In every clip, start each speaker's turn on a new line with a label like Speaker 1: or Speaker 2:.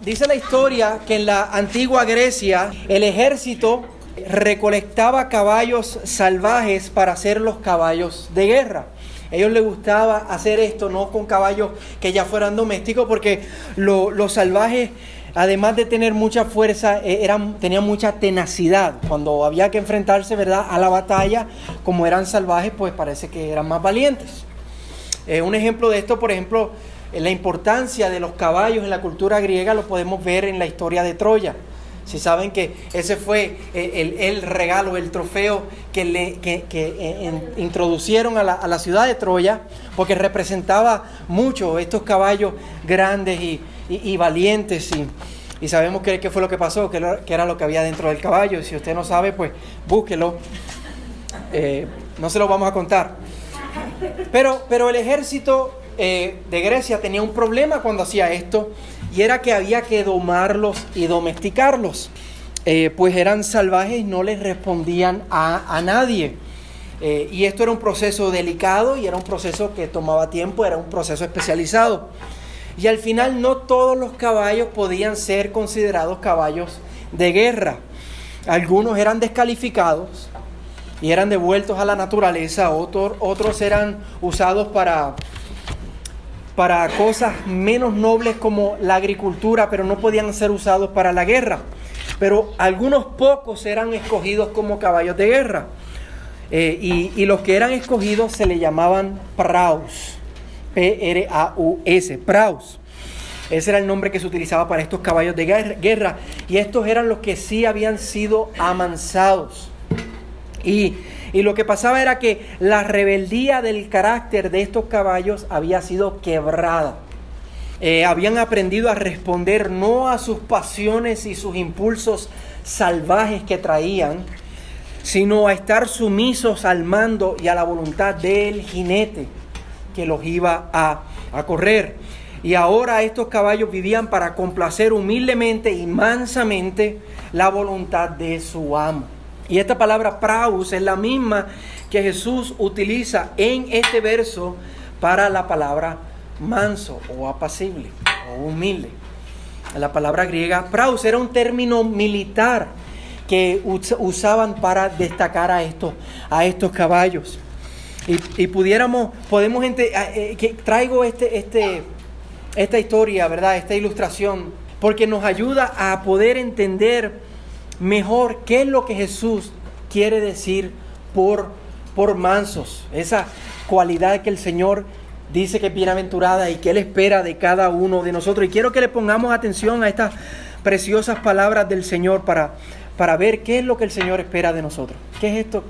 Speaker 1: dice la historia que en la antigua Grecia el ejército recolectaba caballos salvajes para hacer los caballos de guerra. A ellos les gustaba hacer esto, no con caballos que ya fueran domésticos, porque los salvajes, además de tener mucha fuerza, eh, eran, tenían mucha tenacidad. Cuando había que enfrentarse ¿verdad? a la batalla, como eran salvajes, pues parece que eran más valientes. Eh, un ejemplo de esto, por ejemplo, la importancia de los caballos en la cultura griega lo podemos ver en la historia de Troya. Si saben que ese fue eh, el, regalo, el trofeo que, le, que, eh, introducieron a la, ciudad de Troya, porque representaba mucho estos caballos grandes y, valientes. Y, sabemos qué fue lo que pasó, qué era lo que había dentro del caballo. Si usted no sabe, pues búsquelo. Eh, no se lo vamos a contar. Pero, pero el ejército de Grecia tenía un problema cuando hacía esto y era que había que domarlos y domesticarlos, eh, pues eran salvajes y no les respondían a, nadie. Eh, y esto era un proceso delicado y era un proceso que tomaba tiempo, era un proceso especializado. Y al final no todos los caballos podían ser considerados caballos de guerra. Algunos eran descalificados y eran devueltos a la naturaleza, otros, otros eran usados para para cosas menos nobles como la agricultura, pero no podían ser usados para la guerra. Pero algunos pocos eran escogidos como caballos de guerra. Eh, y, los que eran escogidos se le llamaban praus. P-R-A-U-S, praus. Ese era el nombre que se utilizaba para estos caballos de guerra. Y estos eran los que sí habían sido amansados. Y y lo que pasaba era que la rebeldía del carácter de estos caballos había sido quebrada. Eh, habían aprendido a responder no a sus pasiones y sus impulsos salvajes que traían, sino a estar sumisos al mando y a la voluntad del jinete que los iba a, a correr. Y ahora estos caballos vivían para complacer humildemente y mansamente la voluntad de su amo. Y esta palabra praus es la misma que Jesús utiliza en este verso para la palabra manso o apacible o humilde. La palabra griega praus era un término militar que usaban para destacar a estos, a estos caballos. Y, pudiéramos, podemos, eh, que traigo este, este, esta historia, ¿verdad? Esta ilustración, porque nos ayuda a poder entender mejor qué es lo que Jesús quiere decir por, por mansos, esa cualidad que el Señor dice que es bienaventurada y que Él espera de cada uno de nosotros. Y quiero que le pongamos atención a estas preciosas palabras del Señor para, para ver qué es lo que el Señor espera de nosotros. ¿Qué es esto?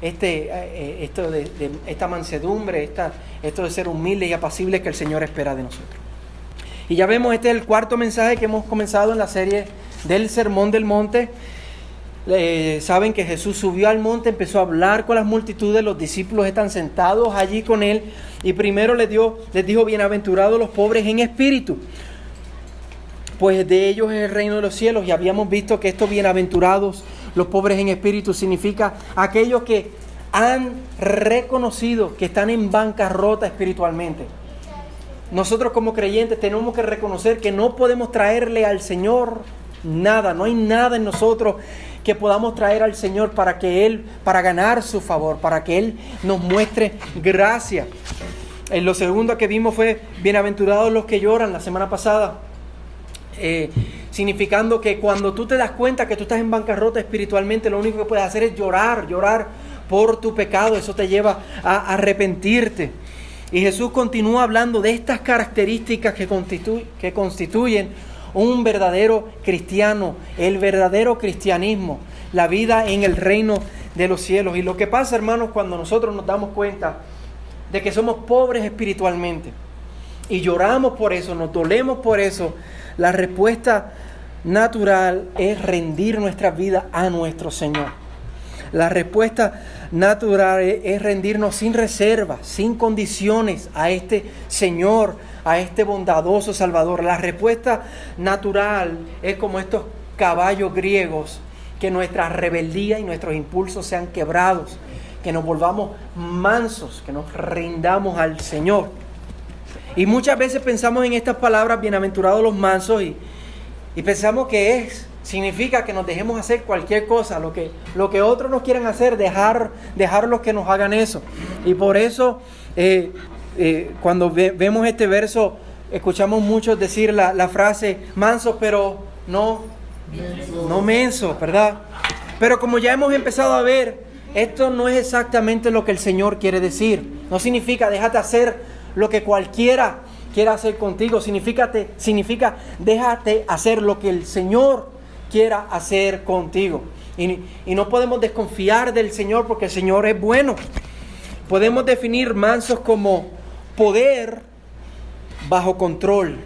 Speaker 1: Este, eh, esto de, esta mansedumbre, esta, esto de ser humilde y apacible que el Señor espera de nosotros. Y ya vemos, este es el cuarto mensaje que hemos comenzado en la serie del Sermón del Monte. saben que Jesús subió al monte, empezó a hablar con las multitudes, los discípulos están sentados allí con él y primero les, dio, les dijo, bienaventurados los pobres en espíritu, pues de ellos es el reino de los cielos y habíamos visto que estos bienaventurados, los pobres en espíritu, significa aquellos que han reconocido que están en bancarrota espiritualmente. Nosotros como creyentes tenemos que reconocer que no podemos traerle al Señor Nada, no hay nada en nosotros que podamos traer al Señor para que Él, para ganar su favor, para que Él nos muestre gracia. En lo segundo que vimos fue bienaventurados los que lloran la semana pasada. Eh, significando que cuando tú te das cuenta que tú estás en bancarrota espiritualmente, lo único que puedes hacer es llorar, llorar por tu pecado, eso te lleva a arrepentirte. Y Jesús continúa hablando de estas características que, que constituyen un verdadero cristiano, el verdadero cristianismo, la vida en el reino de los cielos. Y lo que pasa, hermanos, cuando nosotros nos damos cuenta de que somos pobres espiritualmente y lloramos por eso, nos dolemos por eso, la respuesta natural es rendir nuestra vida a nuestro Señor. La respuesta natural es rendirnos sin reservas, sin condiciones a este Señor, a este bondadoso Salvador. La respuesta natural es como estos caballos griegos, que nuestra rebeldía y nuestros impulsos sean quebrados, que nos volvamos mansos, que nos rindamos al Señor. Y muchas veces pensamos en estas palabras, bienaventurados los mansos, y, Y pensamos que es, significa que nos dejemos hacer cualquier cosa, lo que, lo que otros nos quieran hacer, dejar, los que nos hagan eso. Y por eso, eh, eh, cuando vemos este verso, escuchamos muchos decir la, la frase manso, pero no, no menso, ¿verdad? Pero como ya hemos empezado a ver, esto no es exactamente lo que el Señor quiere decir. No significa déjate hacer lo que cualquiera quiera hacer contigo. Significa, significa déjate hacer lo que el Señor quiera hacer contigo. Y, y no podemos desconfiar del Señor porque el Señor es bueno. Podemos definir mansos como poder bajo control.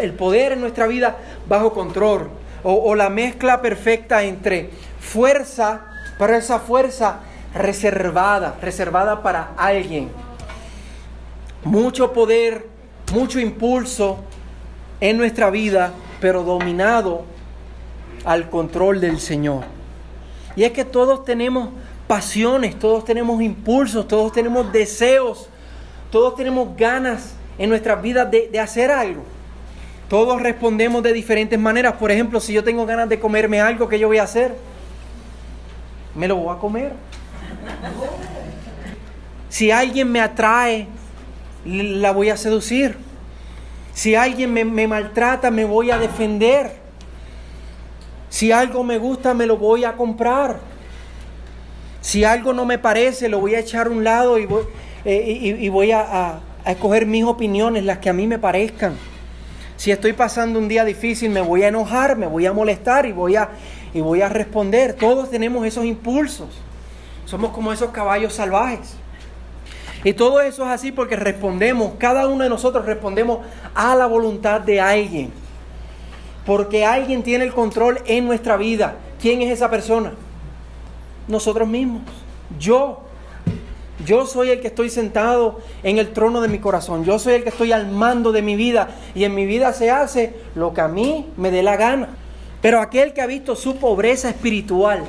Speaker 1: El poder en nuestra vida bajo control. O, o la mezcla perfecta entre fuerza, pero esa fuerza reservada, reservada para alguien. Mucho poder, mucho impulso en nuestra vida, pero dominado al control del Señor. Y es que todos tenemos pasiones, todos tenemos impulsos, todos tenemos deseos, todos tenemos ganas en nuestras vidas de, hacer algo. Todos respondemos de diferentes maneras. Por ejemplo, si yo tengo ganas de comerme algo, ¿qué yo voy a hacer? Me lo voy a comer. Si alguien me atrae, la voy a seducir. Si alguien me, maltrata, me voy a defender. Si algo me gusta, me lo voy a comprar. Si algo no me parece, lo voy a echar a un lado y voy, eh, voy a, a, escoger mis opiniones, las que a mí me parezcan. Si estoy pasando un día difícil, me voy a enojar, me voy a molestar y voy a, y voy a responder. Todos tenemos esos impulsos. Somos como esos caballos salvajes. Y todo eso es así porque respondemos, cada uno de nosotros respondemos a la voluntad de alguien. Porque alguien tiene el control en nuestra vida. ¿Quién es esa persona? Nosotros mismos. Yo. Yo soy el que estoy sentado en el trono de mi corazón. Yo soy el que estoy al mando de mi vida. Y en mi vida se hace lo que a mí me dé la gana. Pero aquel que ha visto su pobreza espiritual,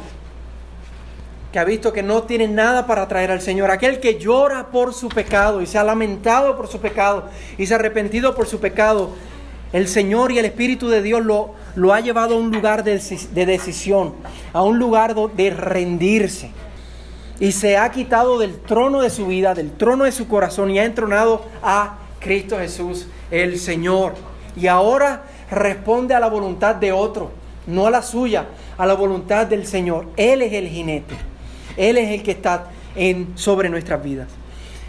Speaker 1: que ha visto que no tiene nada para traer al Señor, aquel que llora por su pecado y se ha lamentado por su pecado y se ha arrepentido por su pecado, el Señor y el Espíritu de Dios lo, lo ha llevado a un lugar de, de decisión, a un lugar de rendirse. Y se ha quitado del trono de su vida, del trono de su corazón y ha entronado a Cristo Jesús, el Señor. Y ahora responde a la voluntad de otro, no a la suya, a la voluntad del Señor. Él es el jinete. Él es el que está en, sobre nuestras vidas.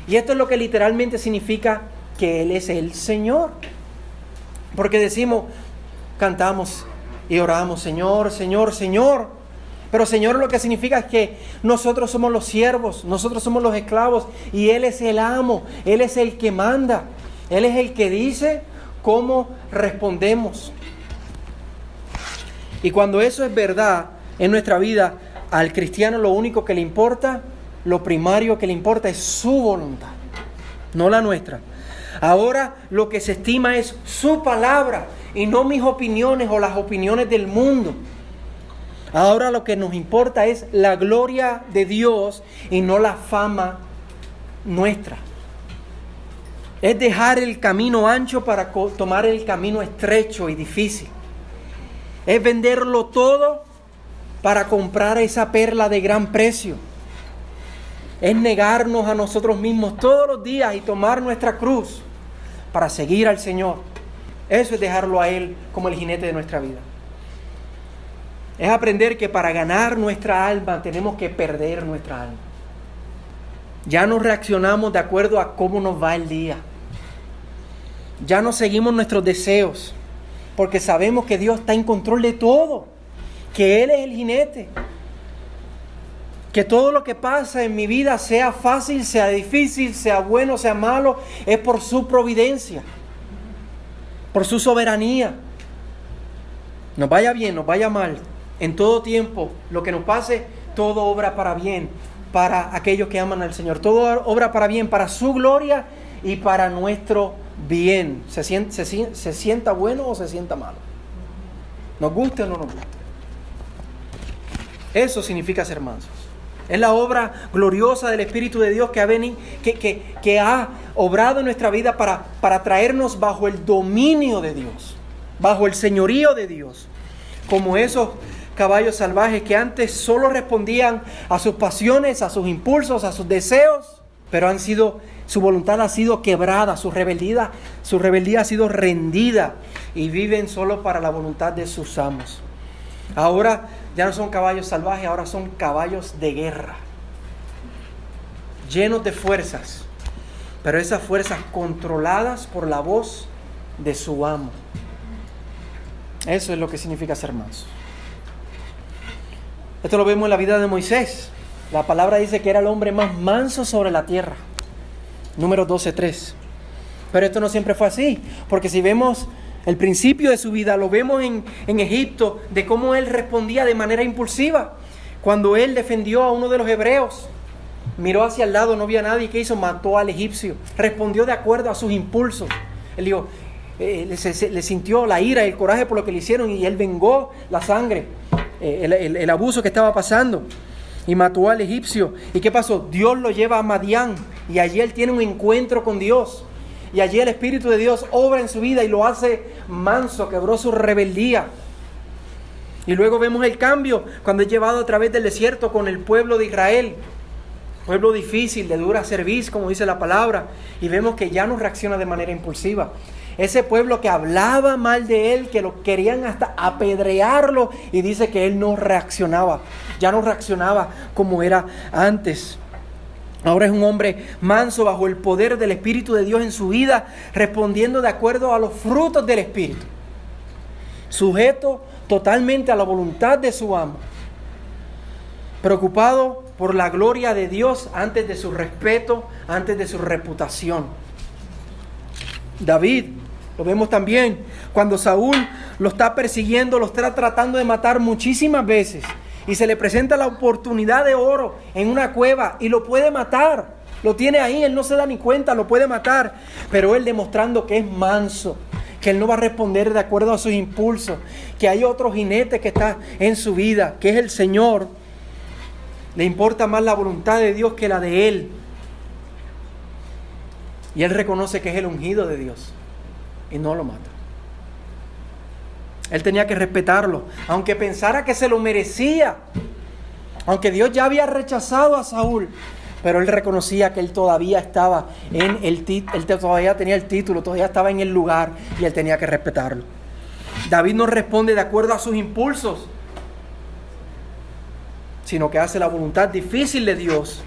Speaker 1: Y esto es lo que literalmente significa que Él es el Señor. Porque decimos, cantamos y oramos, Señor, Señor, Señor. Pero Señor lo que significa es que nosotros somos los siervos, nosotros somos los esclavos y Él es el amo, Él es el que manda, Él es el que dice cómo respondemos. Y cuando eso es verdad en nuestra vida, al cristiano lo único que le importa, lo primario que le importa es su voluntad, no la nuestra. Ahora lo que se estima es su palabra y no mis opiniones o las opiniones del mundo. Ahora lo que nos importa es la gloria de Dios y no la fama nuestra. Es dejar el camino ancho para tomar el camino estrecho y difícil. Es venderlo todo para comprar esa perla de gran precio. Es negarnos a nosotros mismos todos los días y tomar nuestra cruz para seguir al Señor. Eso es dejarlo a Él como el jinete de nuestra vida. Es aprender que para ganar nuestra alma tenemos que perder nuestra alma. Ya no reaccionamos de acuerdo a cómo nos va el día. Ya no seguimos nuestros deseos porque sabemos que Dios está en control de todo que Él es el jinete. Que todo lo que pasa en mi vida, sea fácil, sea difícil, sea bueno, sea malo, es por su providencia, por su soberanía. Nos vaya bien, nos vaya mal, en todo tiempo, lo que nos pase, todo obra para bien, para aquellos que aman al Señor. Todo obra para bien, para su gloria y para nuestro bien. ¿Se sienta, bueno o se sienta malo? ¿Nos guste o no nos guste? Eso significa ser mansos. Es la obra gloriosa del Espíritu de Dios que ha, venido, que, ha obrado en nuestra vida para, para traernos bajo el dominio de Dios. bajo el señorío de Dios, como esos caballos salvajes que antes solo respondían a sus pasiones, a sus impulsos, a sus deseos, pero han sido su voluntad ha sido quebrada, su rebeldía, su rebeldía ha sido rendida y viven solo para la voluntad de sus amos. Ahora ya no son caballos salvajes, ahora son caballos de guerra, llenos de fuerzas, pero esas fuerzas controladas por la voz de su amo. Eso es lo que significa ser manso. Esto lo vemos en la vida de Moisés. La palabra dice que era el hombre más manso sobre la tierra. Número 12.3. Pero esto no siempre fue así, porque si vemos el principio de su vida, lo vemos en, en Egipto, de cómo él respondía de manera impulsiva. Cuando él defendió a uno de los hebreos, miró hacia el lado, no vio a nadie, ¿qué hizo? Mató al egipcio. Respondió de acuerdo a sus impulsos. Él dijo, eh, le, sintió la ira y el coraje por lo que le hicieron y él vengó la sangre, eh, el, el, abuso que estaba pasando y mató al egipcio. ¿Y qué pasó? Dios lo lleva a Madián y allí él tiene un encuentro con Dios. Y allí el Espíritu de Dios obra en su vida y lo hace manso, quebró su rebeldía. Y luego vemos el cambio cuando es llevado a través del desierto con el pueblo de Israel. Pueblo difícil, de dura servicio, como dice la palabra. Y vemos que ya no reacciona de manera impulsiva. Ese pueblo que hablaba mal de él, que lo querían hasta apedrearlo, y dice que él no reaccionaba, ya no reaccionaba como era antes. Ahora es un hombre manso bajo el poder del Espíritu de Dios en su vida, respondiendo de acuerdo a los frutos del Espíritu. Sujeto totalmente a la voluntad de su amo. Preocupado por la gloria de Dios antes de su respeto, antes de su reputación. David lo vemos también cuando Saúl lo está persiguiendo, lo está tratando de matar muchísimas veces. Y se le presenta la oportunidad de oro en una cueva y lo puede matar. Lo tiene ahí, él no se da ni cuenta, lo puede matar. Pero él demostrando que es manso, que él no va a responder de acuerdo a sus impulsos, que hay otro jinete que está en su vida, que es el Señor. Le importa más la voluntad de Dios que la de él. Y él reconoce que es el ungido de Dios y no lo mata. Él tenía que respetarlo, aunque pensara que se lo merecía, aunque Dios ya había rechazado a Saúl, pero él reconocía que él todavía estaba en el él todavía tenía el título, todavía estaba en el lugar y él tenía que respetarlo. David no responde de acuerdo a sus impulsos, sino que hace la voluntad difícil de Dios.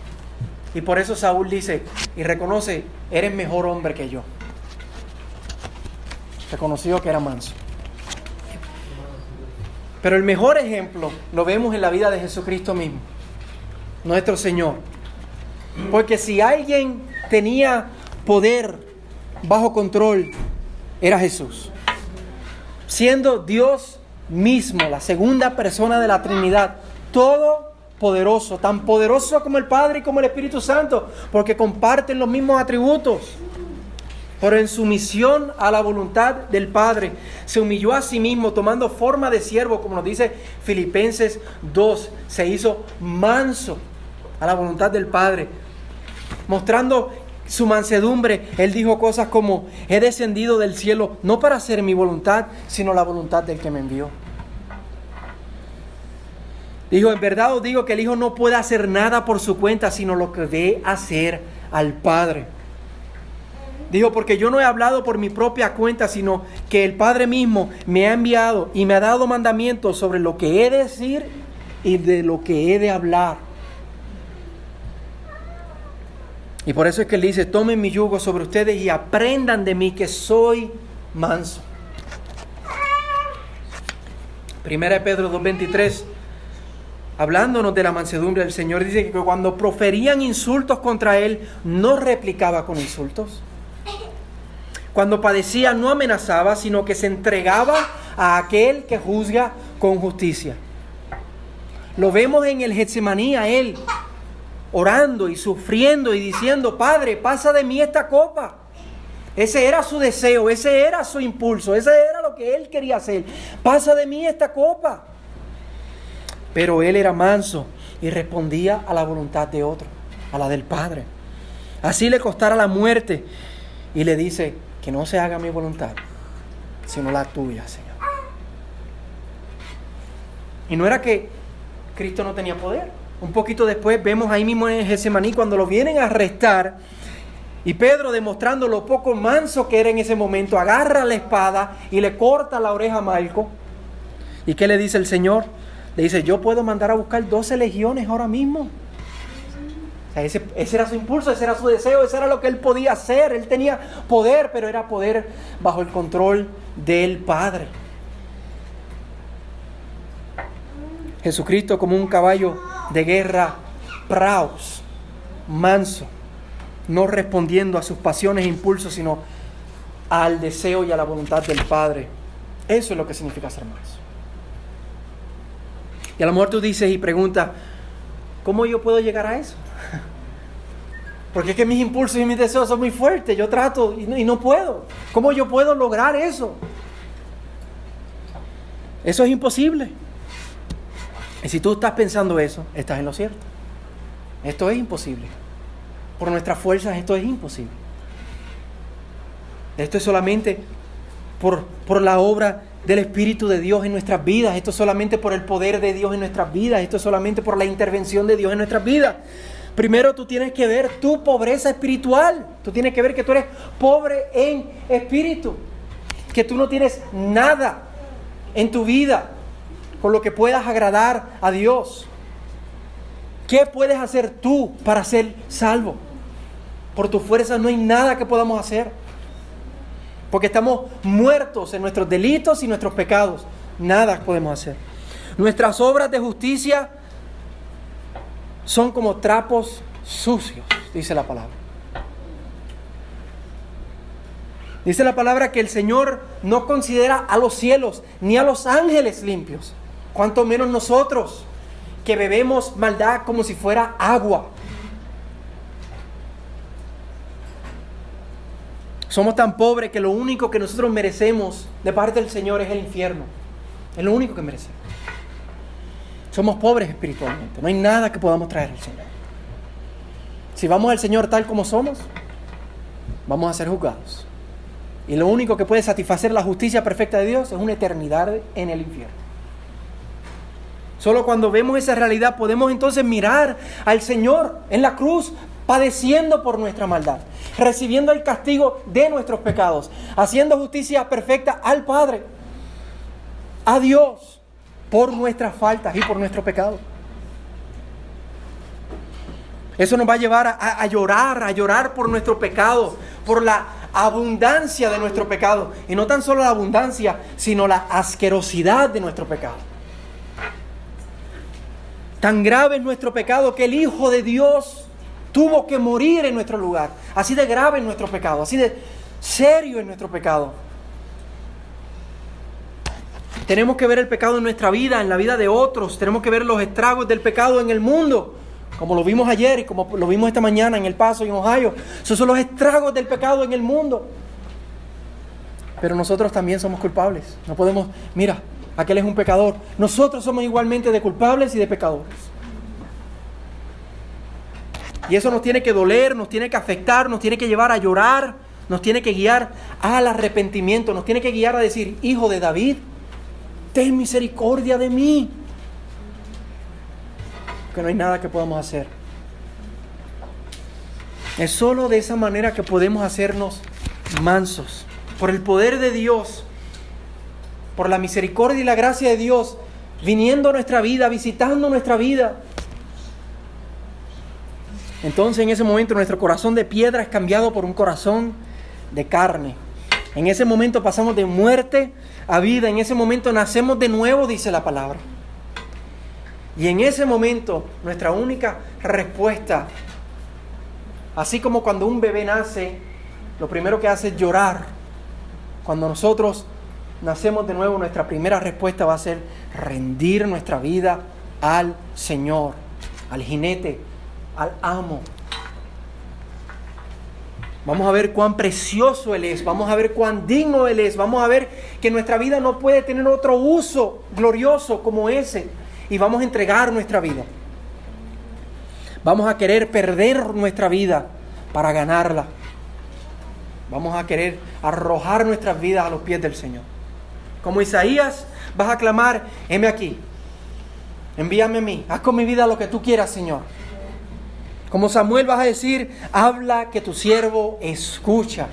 Speaker 1: Y por eso Saúl dice y reconoce, eres mejor hombre que yo reconoció que era manso. Pero el mejor ejemplo lo vemos en la vida de Jesucristo mismo, nuestro Señor. Porque si alguien tenía poder bajo control, era Jesús. Siendo Dios mismo, la segunda persona de la Trinidad, todo poderoso, tan poderoso como el Padre y como el Espíritu Santo, porque comparten los mismos atributos pero en sumisión a la voluntad del Padre, se humilló a sí mismo tomando forma de siervo, como nos dice Filipenses 2, se hizo manso a la voluntad del Padre, mostrando su mansedumbre, él dijo cosas como, he descendido del cielo no para hacer mi voluntad, sino la voluntad del que me envió. Dijo, en verdad os digo que el Hijo no puede hacer nada por su cuenta, sino lo que ve hacer al Padre. Dijo, porque yo no he hablado por mi propia cuenta, sino que el Padre mismo me ha enviado y me ha dado mandamientos sobre lo que he de decir y de lo que he de hablar. Y por eso es que él dice, tomen mi yugo sobre ustedes y aprendan de mí que soy manso. Primera de Pedro 2.23, hablándonos de la mansedumbre del Señor, dice que cuando proferían insultos contra él, no replicaba con insultos cuando padecía no amenazaba, sino que se entregaba a aquel que juzga con justicia. Lo vemos en el Getsemaní él orando y sufriendo y diciendo, Padre, pasa de mí esta copa. Ese era su deseo, ese era su impulso, ese era lo que él quería hacer. Pasa de mí esta copa. Pero él era manso y respondía a la voluntad de otro, a la del Padre. Así le costara la muerte. Y le dice, que no se haga mi voluntad, sino la tuya, Señor. Y no era que Cristo no tenía poder. Un poquito después vemos ahí mismo en Getsemaní cuando lo vienen a arrestar y Pedro demostrando lo poco manso que era en ese momento, agarra la espada y le corta la oreja a Malco. ¿Y qué le dice el Señor? Le dice, yo puedo mandar a buscar 12 legiones ahora mismo. Ese, era su impulso, ese era su deseo, ese era lo que él podía hacer. Él tenía poder, pero era poder bajo el control del Padre. Jesucristo como un caballo de guerra, praus, manso, no respondiendo a sus pasiones e impulsos, sino al deseo y a la voluntad del Padre. Eso es lo que significa ser manso. Y a lo mejor tú dices y preguntas, ¿cómo yo puedo llegar a eso? Porque es que mis impulsos y mis deseos son muy fuertes. Yo trato y no, puedo. ¿Cómo yo puedo lograr eso? Eso es imposible. Y si tú estás pensando eso, estás en lo cierto. Esto es imposible. Por nuestras fuerzas esto es imposible. Esto es solamente por, por la obra del Espíritu de Dios en nuestras vidas. Esto es solamente por el poder de Dios en nuestras vidas. Esto es solamente por la intervención de Dios en nuestras vidas. Primero tú tienes que ver tu pobreza espiritual. Tú tienes que ver que tú eres pobre en espíritu. Que tú no tienes nada en tu vida con lo que puedas agradar a Dios. ¿Qué puedes hacer tú para ser salvo? Por tu fuerza no hay nada que podamos hacer. Porque estamos muertos en nuestros delitos y nuestros pecados. Nada podemos hacer. Nuestras obras de justicia son como trapos sucios, dice la palabra. Dice la palabra que el Señor no considera a los cielos ni a los ángeles limpios cuanto menos nosotros, que bebemos maldad como si fuera agua. Somos tan pobres que lo único que nosotros merecemos de parte del Señor es el infierno. Es lo único que merecemos. Somos pobres espiritualmente. No hay nada que podamos traer al Señor. Si vamos al Señor tal como somos, vamos a ser juzgados. Y lo único que puede satisfacer la justicia perfecta de Dios es una eternidad en el infierno. Solo cuando vemos esa realidad podemos entonces mirar al Señor en la cruz padeciendo por nuestra maldad, recibiendo el castigo de nuestros pecados, haciendo justicia perfecta al Padre, a Dios, por nuestras faltas y por nuestro pecado. Eso nos va a llevar a, a, llorar, a llorar por nuestro pecado, por la abundancia de nuestro pecado. Y no tan solo la abundancia, sino la asquerosidad de nuestro pecado. Tan grave es nuestro pecado que el Hijo de Dios tuvo que morir en nuestro lugar. Así de grave es nuestro pecado, así de serio es nuestro pecado. Tenemos que ver el pecado en nuestra vida, en la vida de otros. Tenemos que ver los estragos del pecado en el mundo. Como lo vimos ayer y como lo vimos esta mañana en El Paso y en Ohio. Esos son los estragos del pecado en el mundo. Pero nosotros también somos culpables. No podemos, mira, aquel es un pecador. Nosotros somos igualmente de culpables y de pecadores. Y eso nos tiene que doler, nos tiene que afectar, nos tiene que llevar a llorar, nos tiene que guiar al arrepentimiento, nos tiene que guiar a decir, hijo de David, ten misericordia de mí. Que no hay nada que podamos hacer. Es solo de esa manera que podemos hacernos mansos. Por el poder de Dios por la misericordia y la gracia de Dios, viniendo a nuestra vida, visitando nuestra vida. Entonces en ese momento nuestro corazón de piedra es cambiado por un corazón de carne. En ese momento pasamos de muerte a vida, en ese momento nacemos de nuevo, dice la palabra. Y en ese momento nuestra única respuesta, así como cuando un bebé nace, lo primero que hace es llorar. Cuando nosotros nacemos de nuevo, nuestra primera respuesta va a ser rendir nuestra vida al Señor, al jinete, al amo. Vamos a ver cuán precioso Él es, vamos a ver cuán digno Él es, vamos a ver que nuestra vida no puede tener otro uso glorioso como ese y vamos a entregar nuestra vida. Vamos a querer perder nuestra vida para ganarla. Vamos a querer arrojar nuestras vidas a los pies del Señor. Como Isaías, vas a clamar, heme aquí, envíame a mí, haz con mi vida lo que tú quieras, Señor. Como Samuel vas a decir, habla que tu siervo escucha.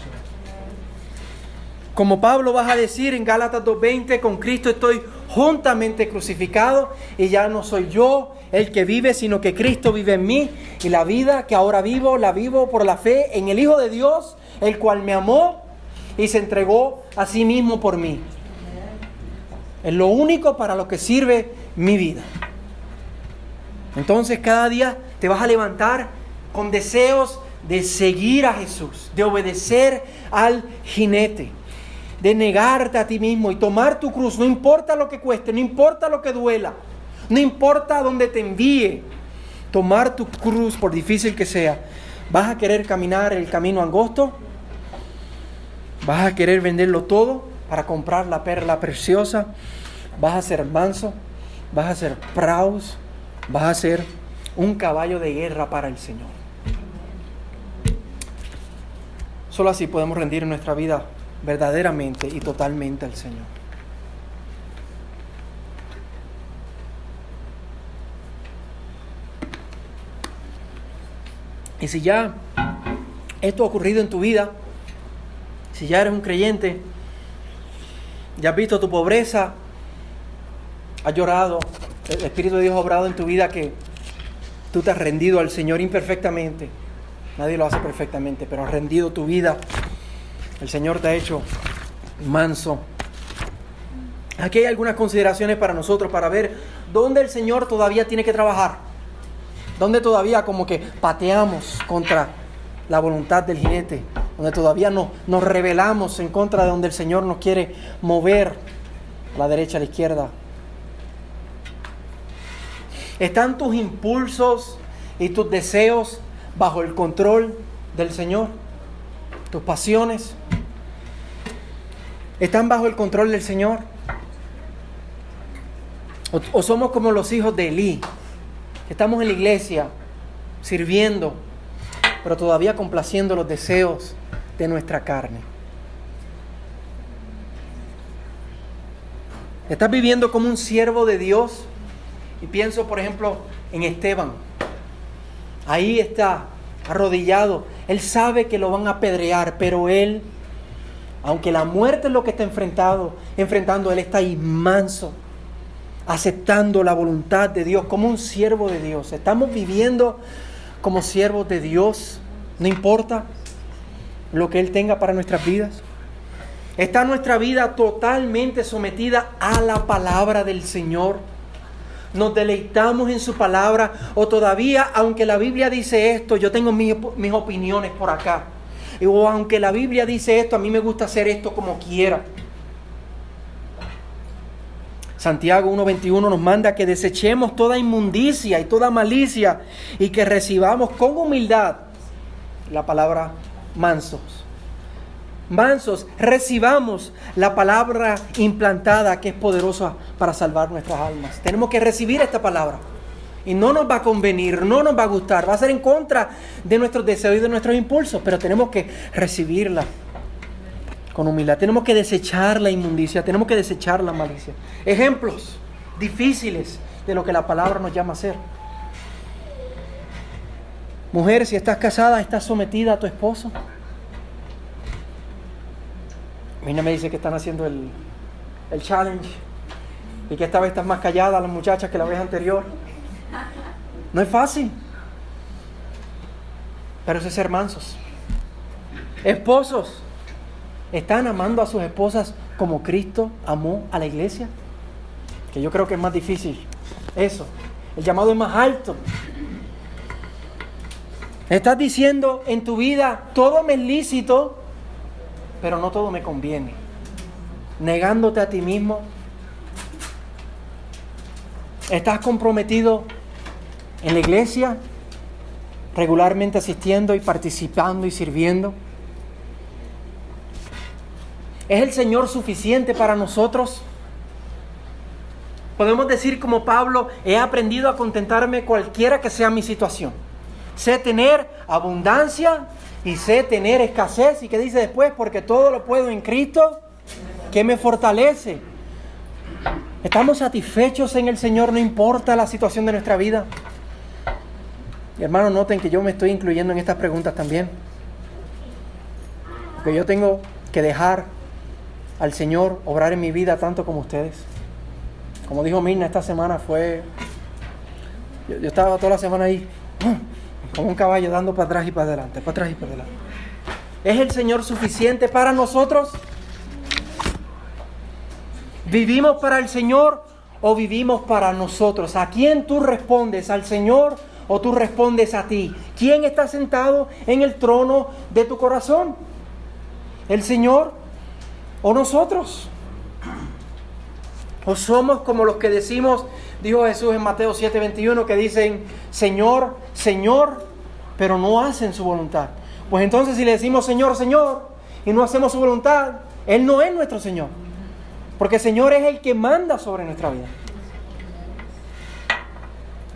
Speaker 1: Como Pablo vas a decir en Gálatas 2.20, con Cristo estoy juntamente crucificado y ya no soy yo el que vive, sino que Cristo vive en mí y la vida que ahora vivo, la vivo por la fe en el Hijo de Dios, el cual me amó y se entregó a sí mismo por mí. Es lo único para lo que sirve mi vida. Entonces cada día te vas a levantar con deseos de seguir a Jesús, de obedecer al jinete, de negarte a ti mismo y tomar tu cruz, no importa lo que cueste, no importa lo que duela, no importa dónde te envíe, tomar tu cruz por difícil que sea. ¿Vas a querer caminar el camino angosto? ¿Vas a querer venderlo todo para comprar la perla preciosa? ¿Vas a ser manso? ¿Vas a ser praus? ¿Vas a ser un caballo de guerra para el Señor? Solo así podemos rendir nuestra vida verdaderamente y totalmente al Señor. Y si ya esto ha ocurrido en tu vida, si ya eres un creyente, ya has visto tu pobreza, has llorado, el Espíritu de Dios ha obrado en tu vida que tú te has rendido al Señor imperfectamente. Nadie lo hace perfectamente, pero has rendido tu vida. El Señor te ha hecho manso. Aquí hay algunas consideraciones para nosotros, para ver dónde el Señor todavía tiene que trabajar. Dónde todavía como que pateamos contra la voluntad del jinete donde todavía no, nos rebelamos en contra de donde el Señor nos quiere mover la derecha, a la izquierda. ¿Están tus impulsos y tus deseos bajo el control del Señor? ¿Tus pasiones? ¿Están bajo el control del Señor? ¿O, somos como los hijos de Elí? Estamos en la iglesia sirviendo, pero todavía complaciendo los deseos de nuestra carne. Estás viviendo como un siervo de Dios y pienso, por ejemplo, en Esteban. Ahí está, arrodillado. Él sabe que lo van a apedrear, pero él, aunque la muerte es lo que está enfrentado, enfrentando, él está ahí manso, aceptando la voluntad de Dios como un siervo de Dios. Estamos viviendo como siervos de Dios, no importa lo que Él tenga para nuestras vidas? ¿Está nuestra vida totalmente sometida a la palabra del Señor? ¿Nos deleitamos en su palabra? ¿O todavía, aunque la Biblia dice esto, yo tengo mis, opiniones por acá? O aunque la Biblia dice esto, a mí me gusta hacer esto como quiera. Santiago 1.21 nos manda que desechemos toda inmundicia y toda malicia y que recibamos con humildad la palabra mansos. Mansos, recibamos la palabra implantada que es poderosa para salvar nuestras almas. Tenemos que recibir esta palabra. Y no nos va a convenir, no nos va a gustar, va a ser en contra de nuestros deseos y de nuestros impulsos, pero tenemos que recibirla con humildad. Tenemos que desechar la inmundicia, tenemos que desechar la malicia. Ejemplos difíciles de lo que la palabra nos llama a hacer. Mujer, si estás casada, estás sometida a tu esposo. Mina me dice que están haciendo el, el challenge y que esta vez estás más callada las muchachas que la vez anterior. No es fácil. Pero eso es ser mansos. Esposos, ¿están amando a sus esposas como Cristo amó a la iglesia? Que yo creo que es más difícil. Eso. El llamado es más alto. Estás diciendo en tu vida, todo me es lícito, pero no todo me conviene. Negándote a ti mismo. Estás comprometido en la iglesia, regularmente asistiendo y participando y sirviendo. ¿Es el Señor suficiente para nosotros? Podemos decir como Pablo, he aprendido a contentarme cualquiera que sea mi situación. Sé tener abundancia y sé tener escasez. ¿Y qué dice después? Porque todo lo puedo en Cristo que me fortalece. ¿Estamos satisfechos en el Señor no importa la situación de nuestra vida? Y hermanos, noten que yo me estoy incluyendo en estas preguntas también. Porque yo tengo que dejar al Señor obrar en mi vida tanto como ustedes. Como dijo Mirna, esta semana fue... Yo, yo estaba toda la semana ahí, como un caballo dando para atrás y para adelante, para atrás y para adelante. ¿Es el Señor suficiente para nosotros? ¿Vivimos para el Señor o vivimos para nosotros? ¿A quién tú respondes? ¿Al Señor o tú respondes a ti? ¿Quién está sentado en el trono de tu corazón? ¿El Señor o nosotros? ¿O somos como los que decimos, dijo Jesús en Mateo 7:21, que dicen, Señor, Señor, pero no hacen su voluntad? Pues entonces si le decimos Señor, Señor, y no hacemos su voluntad, Él no es nuestro Señor. Porque el Señor es el que manda sobre nuestra vida.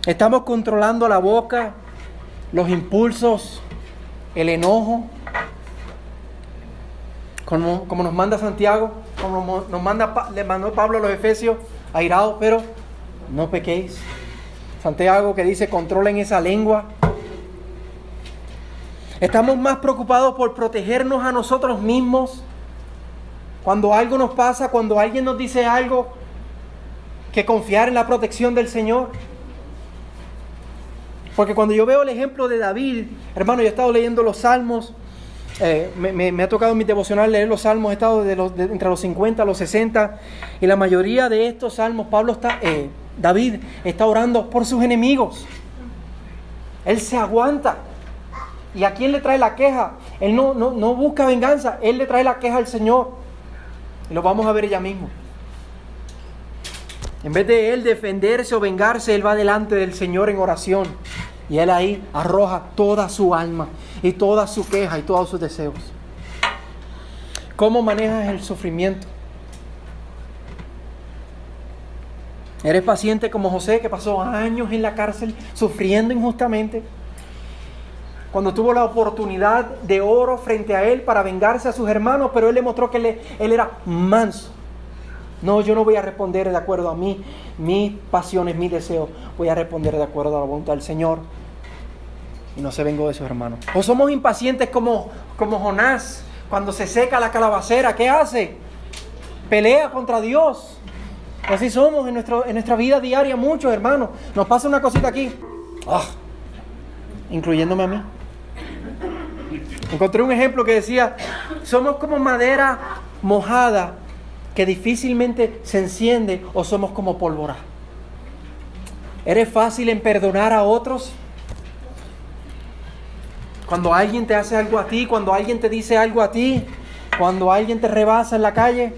Speaker 1: Estamos controlando la boca, los impulsos, el enojo, como, como nos manda Santiago, como nos manda, le mandó Pablo a los Efesios, airados, pero no pequéis. Santiago que dice, controlen esa lengua. Estamos más preocupados por protegernos a nosotros mismos cuando algo nos pasa, cuando alguien nos dice algo, que confiar en la protección del Señor. Porque cuando yo veo el ejemplo de David, hermano, yo he estado leyendo los salmos, eh, me, ha tocado en mi devocional leer los salmos, he estado de entre los 50 a los 60, y la mayoría de estos salmos, Pablo está, eh, David está orando por sus enemigos. Él se aguanta. ¿Y a quién le trae la queja? Él no, no, no busca venganza, él le trae la queja al Señor. Y lo vamos a ver ella mismo. En vez de él defenderse o vengarse, él va delante del Señor en oración. Y él ahí arroja toda su alma y toda su queja y todos sus deseos. ¿Cómo manejas el sufrimiento? ¿Eres paciente como José que pasó años en la cárcel sufriendo injustamente? cuando tuvo la oportunidad de oro frente a él para vengarse a sus hermanos, pero él le mostró que él, era manso. No, yo no voy a responder de acuerdo a mí, mis pasiones, mis deseos. Voy a responder de acuerdo a la voluntad del Señor. Y no se vengo de sus hermanos. O somos impacientes como, como Jonás, cuando se seca la calabacera, ¿qué hace? Pelea contra Dios. Así somos en, nuestro, en nuestra vida diaria, muchos hermanos. Nos pasa una cosita aquí, ah, incluyéndome a mí. Encontré un ejemplo que decía, somos como madera mojada que difícilmente se enciende o somos como pólvora. ¿Eres fácil en perdonar a otros? Cuando alguien te hace algo a ti, cuando alguien te dice algo a ti, cuando alguien te rebasa en la calle.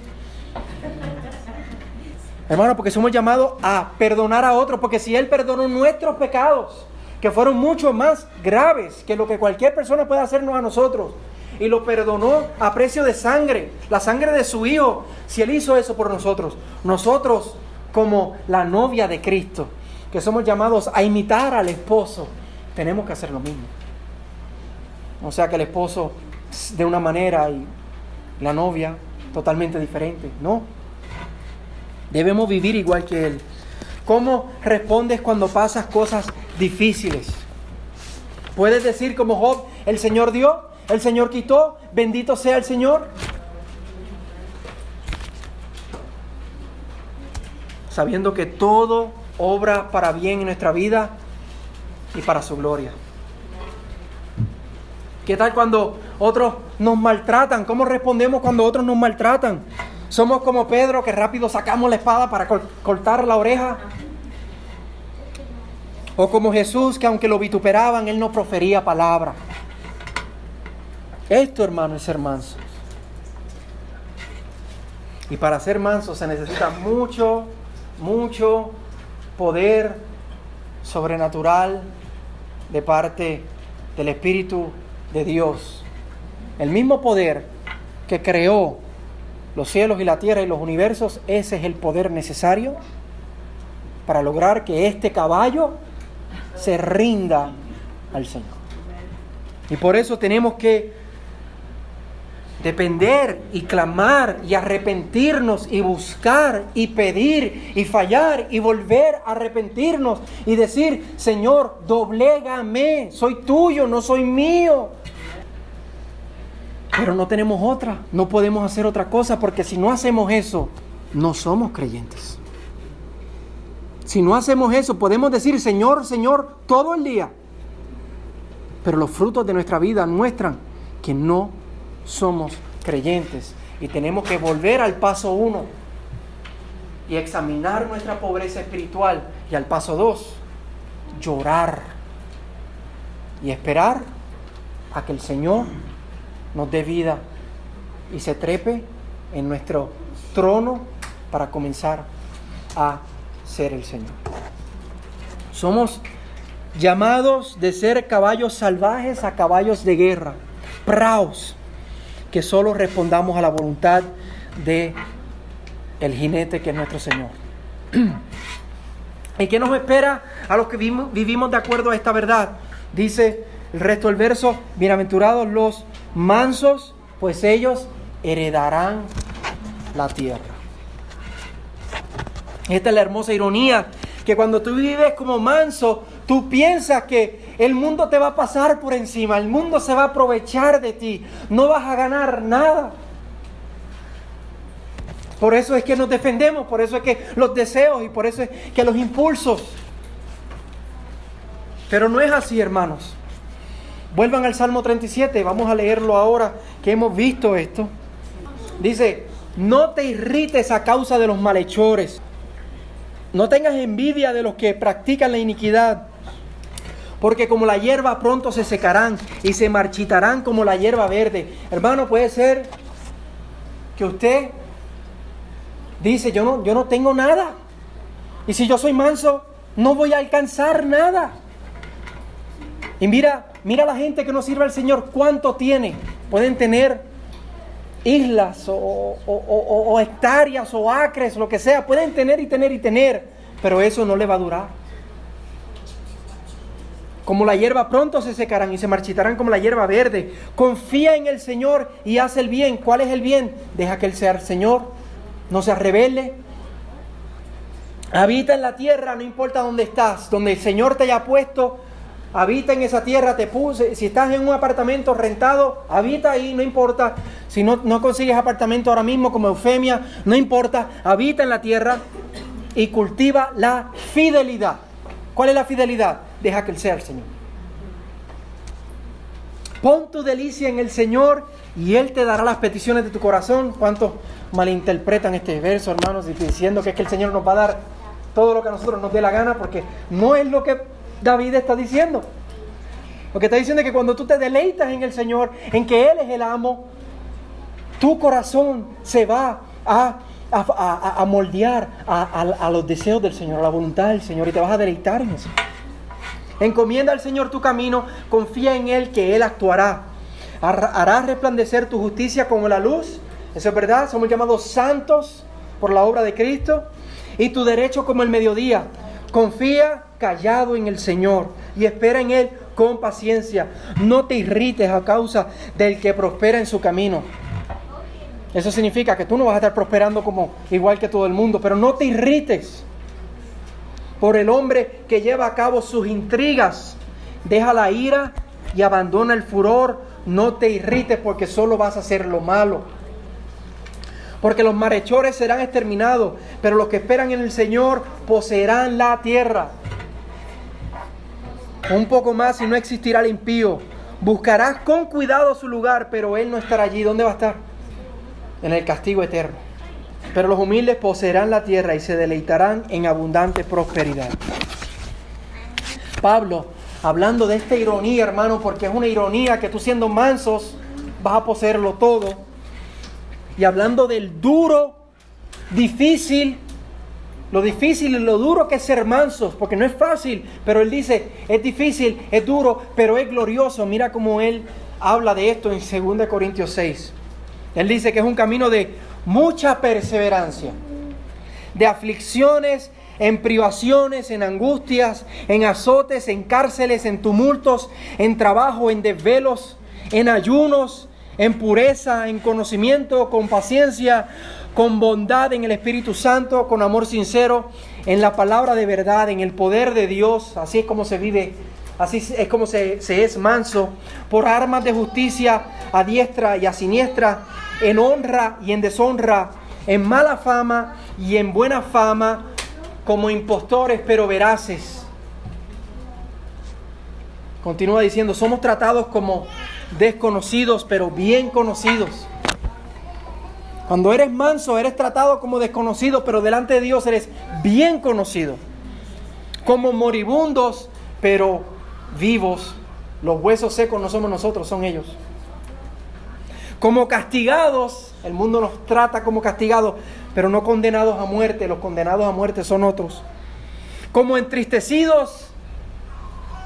Speaker 1: Hermano, porque somos llamados a perdonar a otros, porque si Él perdonó nuestros pecados, que fueron mucho más graves que lo que cualquier persona puede hacernos a nosotros. Y lo perdonó a precio de sangre, la sangre de su Hijo, si Él hizo eso por nosotros. Nosotros, como la novia de Cristo, que somos llamados a imitar al esposo, tenemos que hacer lo mismo. O sea que el esposo de una manera y la novia totalmente diferente. No. Debemos vivir igual que Él. ¿Cómo respondes cuando pasas cosas difíciles. Puedes decir como Job, el Señor dio, el Señor quitó, bendito sea el Señor. Sabiendo que todo obra para bien en nuestra vida y para su gloria. ¿Qué tal cuando otros nos maltratan? ¿Cómo respondemos cuando otros nos maltratan? Somos como Pedro que rápido sacamos la espada para cortar la oreja o como Jesús, que aunque lo vituperaban, él no profería palabra. Esto, hermano, es ser manso. Y para ser manso se necesita mucho, mucho poder sobrenatural de parte del Espíritu de Dios. El mismo poder que creó los cielos y la tierra y los universos, ese es el poder necesario para lograr que este caballo se rinda al Señor. Y por eso tenemos que depender y clamar y arrepentirnos y buscar y pedir y fallar y volver a arrepentirnos y decir, Señor, doblégame, soy tuyo, no soy mío. Pero no tenemos otra, no podemos hacer otra cosa porque si no hacemos eso, no somos creyentes. Si no hacemos eso, podemos decir, Señor, Señor, todo el día. Pero los frutos de nuestra vida muestran que no somos creyentes y tenemos que volver al paso uno y examinar nuestra pobreza espiritual y al paso dos, llorar y esperar a que el Señor nos dé vida y se trepe en nuestro trono para comenzar a ser el Señor. Somos llamados de ser caballos salvajes a caballos de guerra, praos, que solo respondamos a la voluntad de el jinete que es nuestro Señor. ¿Y qué nos espera a los que vivimos de acuerdo a esta verdad? Dice el resto del verso, bienaventurados los mansos, pues ellos heredarán la tierra. Esta es la hermosa ironía, que cuando tú vives como manso, tú piensas que el mundo te va a pasar por encima, el mundo se va a aprovechar de ti, no vas a ganar nada. Por eso es que nos defendemos, por eso es que los deseos y por eso es que los impulsos. Pero no es así, hermanos. Vuelvan al Salmo 37, vamos a leerlo ahora que hemos visto esto. Dice, no te irrites a causa de los malhechores, no tengas envidia de los que practican la iniquidad porque como la hierba pronto se secarán y se marchitarán como la hierba verde. Hermano, puede ser que usted dice, yo no, yo no tengo nada. Y si yo soy manso, no voy a alcanzar nada. Y mira, mira la gente que no sirve al Señor, cuánto tiene. Pueden tener islas o, hectáreas o acres, lo que sea. Pueden tener y tener y tener, pero eso no le va a durar. Como la hierba pronto se secarán y se marchitarán como la hierba verde. Confía en el Señor y haz el bien. ¿Cuál es el bien? Deja que Él sea el Señor. No se rebelde. Habita en la tierra, no importa dónde estás, donde el Señor te haya puesto. Habita en esa tierra, te puse. Si estás en un apartamento rentado, habita ahí, no importa. Si no, no consigues apartamento ahora mismo como Eufemia, no importa. Habita en la tierra y cultiva la fidelidad. ¿Cuál es la fidelidad? Deja que Él sea el Señor. Pon tu delicia en el Señor y Él te dará las peticiones de tu corazón. ¿Cuántos malinterpretan este verso, hermanos, diciendo que es que el Señor nos va a dar todo lo que a nosotros nos dé la gana? Porque no es lo que David está diciendo. Lo que está diciendo es que cuando tú te deleitas en el Señor, en que Él es el amo, tu corazón se va a a, moldear a, los deseos del Señor, a la voluntad del Señor y te vas a deleitar en eso. Encomienda al Señor tu camino, confía en Él que Él actuará. Hará resplandecer tu justicia como la luz. Eso es verdad, somos llamados santos por la obra de Cristo. Y tu derecho como el mediodía. Confía callado en el Señor y espera en Él con paciencia. No te irrites a causa del que prospera en su camino eso significa que tú no vas a estar prosperando como igual que todo el mundo, pero no te irrites por el hombre que lleva a cabo sus intrigas. Deja la ira y abandona el furor. No te irrites porque solo vas a hacer lo malo. Porque los marechores serán exterminados, pero los que esperan en el Señor poseerán la tierra. Un poco más y no existirá el impío. Buscarás con cuidado su lugar, pero él no estará allí. ¿Dónde va a estar? en el castigo eterno. Pero los humildes poseerán la tierra y se deleitarán en abundante prosperidad. Pablo, hablando de esta ironía, hermano, porque es una ironía que tú siendo mansos vas a poseerlo todo. Y hablando del duro, difícil, lo difícil y lo duro que es ser mansos, porque no es fácil, pero él dice, es difícil, es duro, pero es glorioso. Mira cómo él habla de esto en 2 Corintios 6. Él dice que es un camino de mucha perseverancia, de aflicciones, en privaciones, en angustias, en azotes, en cárceles, en tumultos, en trabajo, en desvelos, en ayunos, en pureza, en conocimiento, con paciencia, con bondad en el Espíritu Santo, con amor sincero, en la palabra de verdad, en el poder de Dios. Así es como se vive, así es como se, se es manso, por armas de justicia a diestra y a siniestra, en honra y en deshonra, en mala fama y en buena fama, como impostores pero veraces. Continúa diciendo, somos tratados como desconocidos pero bien conocidos. Cuando eres manso, eres tratado como desconocido, pero delante de Dios eres bien conocido. Como moribundos, pero vivos. Los huesos secos no somos nosotros, son ellos. Como castigados, el mundo nos trata como castigados, pero no condenados a muerte. Los condenados a muerte son otros. Como entristecidos.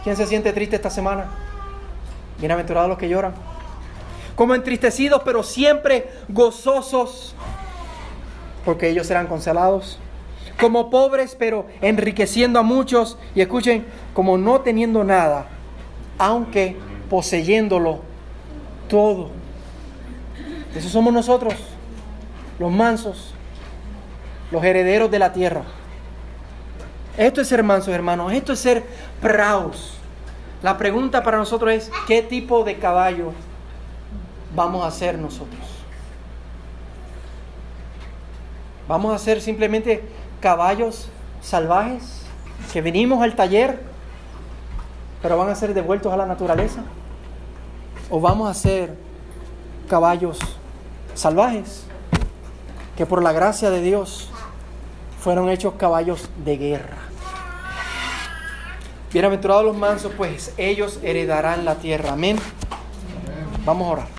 Speaker 1: ¿Quién se siente triste esta semana? Bienaventurados los que lloran. Como entristecidos, pero siempre gozosos, porque ellos serán consolados. Como pobres, pero enriqueciendo a muchos. Y escuchen, como no teniendo nada, aunque poseyéndolo todo. Eso somos nosotros, los mansos, los herederos de la tierra. Esto es ser mansos, hermanos. Esto es ser praus. La pregunta para nosotros es, ¿qué tipo de caballo vamos a ser nosotros? ¿Vamos a ser simplemente caballos salvajes que venimos al taller, pero van a ser devueltos a la naturaleza? ¿O vamos a ser caballos salvajes que por la gracia de Dios fueron hechos caballos de guerra? Bienaventurados los mansos, pues ellos heredarán la tierra. Amén. Vamos a orar.